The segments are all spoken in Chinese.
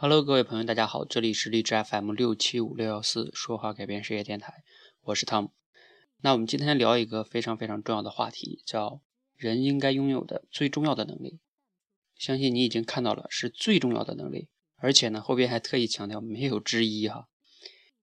Hello，各位朋友，大家好，这里是荔枝 FM 六七五六幺四说话改变事业电台，我是汤姆。那我们今天聊一个非常非常重要的话题，叫人应该拥有的最重要的能力。相信你已经看到了，是最重要的能力，而且呢，后边还特意强调没有之一哈。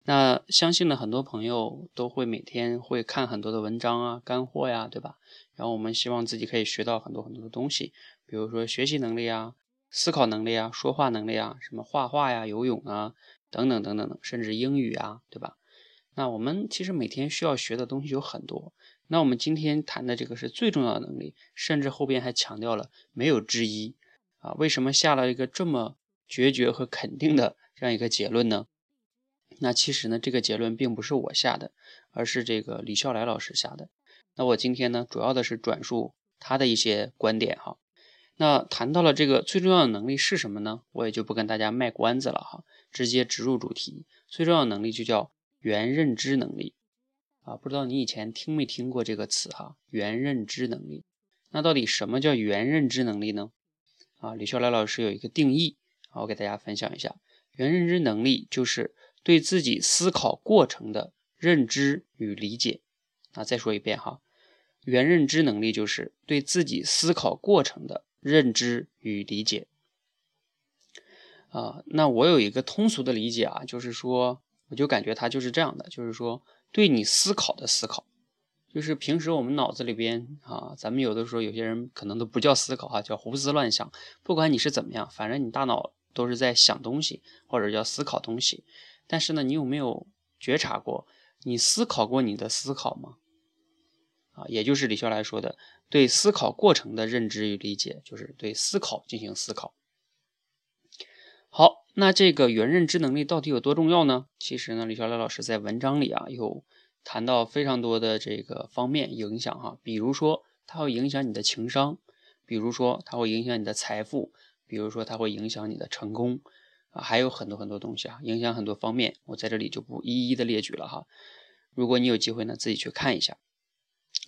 那相信呢，很多朋友都会每天会看很多的文章啊，干货呀，对吧？然后我们希望自己可以学到很多很多的东西，比如说学习能力啊。思考能力啊，说话能力啊，什么画画呀、游泳啊，等等等等等，甚至英语啊，对吧？那我们其实每天需要学的东西有很多。那我们今天谈的这个是最重要的能力，甚至后边还强调了没有之一啊。为什么下了一个这么决绝和肯定的这样一个结论呢？那其实呢，这个结论并不是我下的，而是这个李笑来老师下的。那我今天呢，主要的是转述他的一些观点哈。那谈到了这个最重要的能力是什么呢？我也就不跟大家卖关子了哈，直接直入主题。最重要的能力就叫原认知能力啊，不知道你以前听没听过这个词哈？原认知能力。那到底什么叫原认知能力呢？啊，李笑来老师有一个定义啊，我给大家分享一下。原认知能力就是对自己思考过程的认知与理解。啊，再说一遍哈，原认知能力就是对自己思考过程的。认知与理解啊，那我有一个通俗的理解啊，就是说，我就感觉它就是这样的，就是说，对你思考的思考，就是平时我们脑子里边啊，咱们有的时候有些人可能都不叫思考哈，叫胡思乱想。不管你是怎么样，反正你大脑都是在想东西，或者叫思考东西。但是呢，你有没有觉察过，你思考过你的思考吗？啊，也就是李笑来说的。对思考过程的认知与理解，就是对思考进行思考。好，那这个原认知能力到底有多重要呢？其实呢，李笑来老师在文章里啊，有谈到非常多的这个方面影响哈。比如说，它会影响你的情商；比如说，它会影响你的财富；比如说，它会影响你的成功啊，还有很多很多东西啊，影响很多方面。我在这里就不一一的列举了哈。如果你有机会呢，自己去看一下。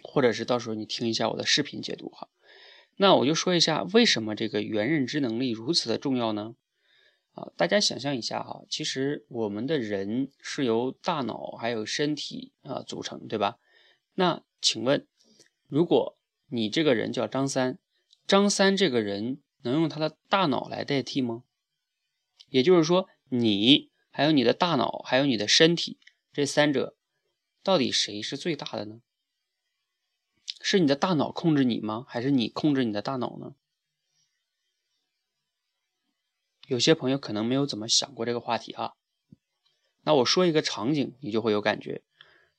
或者是到时候你听一下我的视频解读哈，那我就说一下为什么这个原认知能力如此的重要呢？啊，大家想象一下哈，其实我们的人是由大脑还有身体啊组成，对吧？那请问，如果你这个人叫张三，张三这个人能用他的大脑来代替吗？也就是说，你还有你的大脑还有你的身体这三者，到底谁是最大的呢？是你的大脑控制你吗？还是你控制你的大脑呢？有些朋友可能没有怎么想过这个话题啊。那我说一个场景，你就会有感觉。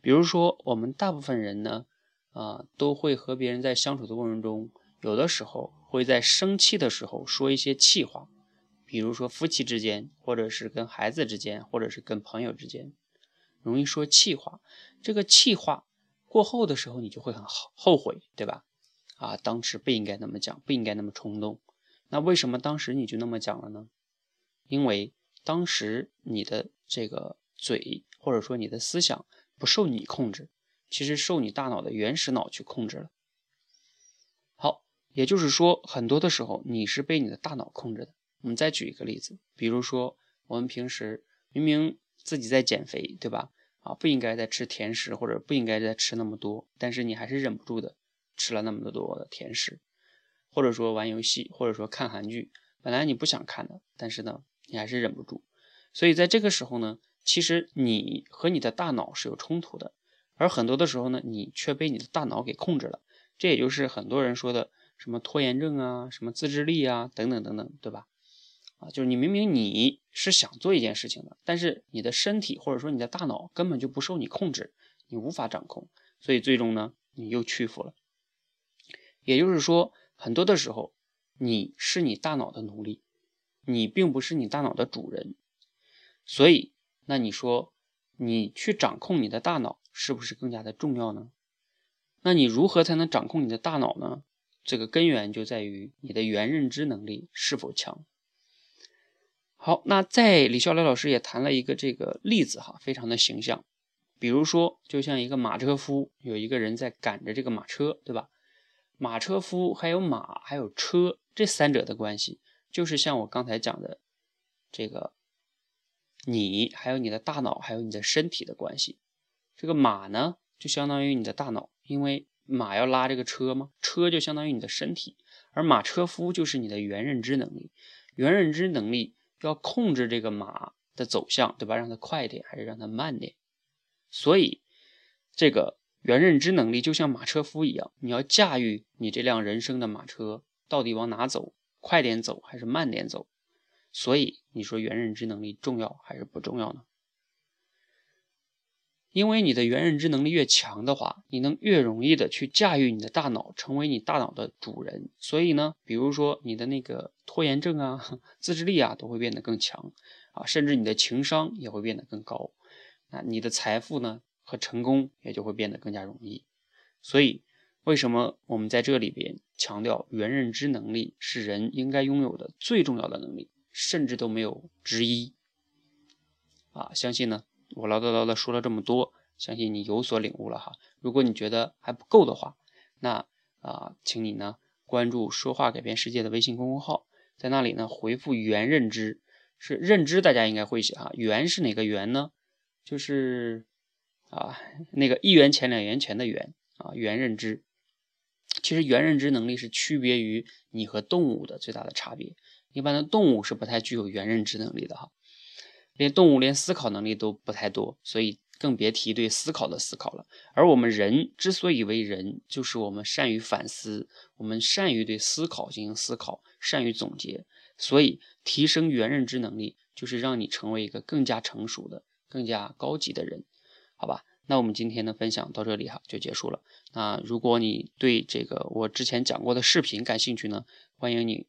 比如说，我们大部分人呢，啊，都会和别人在相处的过程中，有的时候会在生气的时候说一些气话，比如说夫妻之间，或者是跟孩子之间，或者是跟朋友之间，容易说气话。这个气话。过后的时候，你就会很后后悔，对吧？啊，当时不应该那么讲，不应该那么冲动。那为什么当时你就那么讲了呢？因为当时你的这个嘴，或者说你的思想不受你控制，其实受你大脑的原始脑去控制了。好，也就是说，很多的时候你是被你的大脑控制的。我们再举一个例子，比如说我们平时明明自己在减肥，对吧？啊，不应该再吃甜食，或者不应该再吃那么多，但是你还是忍不住的吃了那么多的甜食，或者说玩游戏，或者说看韩剧，本来你不想看的，但是呢，你还是忍不住。所以在这个时候呢，其实你和你的大脑是有冲突的，而很多的时候呢，你却被你的大脑给控制了。这也就是很多人说的什么拖延症啊，什么自制力啊，等等等等，对吧？啊，就是你明明你是想做一件事情的，但是你的身体或者说你的大脑根本就不受你控制，你无法掌控，所以最终呢，你又屈服了。也就是说，很多的时候，你是你大脑的奴隶，你并不是你大脑的主人。所以，那你说，你去掌控你的大脑是不是更加的重要呢？那你如何才能掌控你的大脑呢？这个根源就在于你的原认知能力是否强。好，那在李笑来老师也谈了一个这个例子哈，非常的形象。比如说，就像一个马车夫，有一个人在赶着这个马车，对吧？马车夫还有马还有车这三者的关系，就是像我刚才讲的，这个你还有你的大脑还有你的身体的关系。这个马呢，就相当于你的大脑，因为马要拉这个车嘛，车就相当于你的身体，而马车夫就是你的原认知能力。原认知能力要控制这个马的走向，对吧？让它快点还是让它慢点？所以这个原认知能力就像马车夫一样，你要驾驭你这辆人生的马车到底往哪走，快点走还是慢点走？所以你说原认知能力重要还是不重要呢？因为你的原认知能力越强的话，你能越容易的去驾驭你的大脑，成为你大脑的主人。所以呢，比如说你的那个拖延症啊、自制力啊，都会变得更强啊，甚至你的情商也会变得更高。那你的财富呢和成功也就会变得更加容易。所以，为什么我们在这里边强调原认知能力是人应该拥有的最重要的能力，甚至都没有之一啊？相信呢。我唠叨叨的说了这么多，相信你有所领悟了哈。如果你觉得还不够的话，那啊，请你呢关注“说话改变世界”的微信公众号，在那里呢回复“原认知”，是认知，大家应该会写哈。原是哪个原呢？就是啊那个一元钱两元钱的元啊，原认知。其实原认知能力是区别于你和动物的最大的差别。一般的动物是不太具有原认知能力的哈。连动物连思考能力都不太多，所以更别提对思考的思考了。而我们人之所以为人，就是我们善于反思，我们善于对思考进行思考，善于总结。所以提升原认知能力，就是让你成为一个更加成熟的、更加高级的人，好吧？那我们今天的分享到这里哈就结束了。那如果你对这个我之前讲过的视频感兴趣呢，欢迎你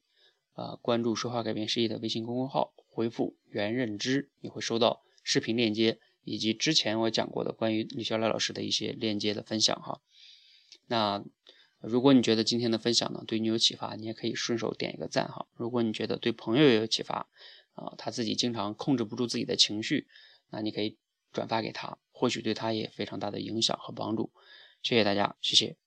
啊关注“说话改变世界”的微信公众号。回复原认知，你会收到视频链接以及之前我讲过的关于李笑来老师的一些链接的分享哈。那如果你觉得今天的分享呢对你有启发，你也可以顺手点一个赞哈。如果你觉得对朋友也有启发啊，他自己经常控制不住自己的情绪，那你可以转发给他，或许对他也非常大的影响和帮助。谢谢大家，谢谢。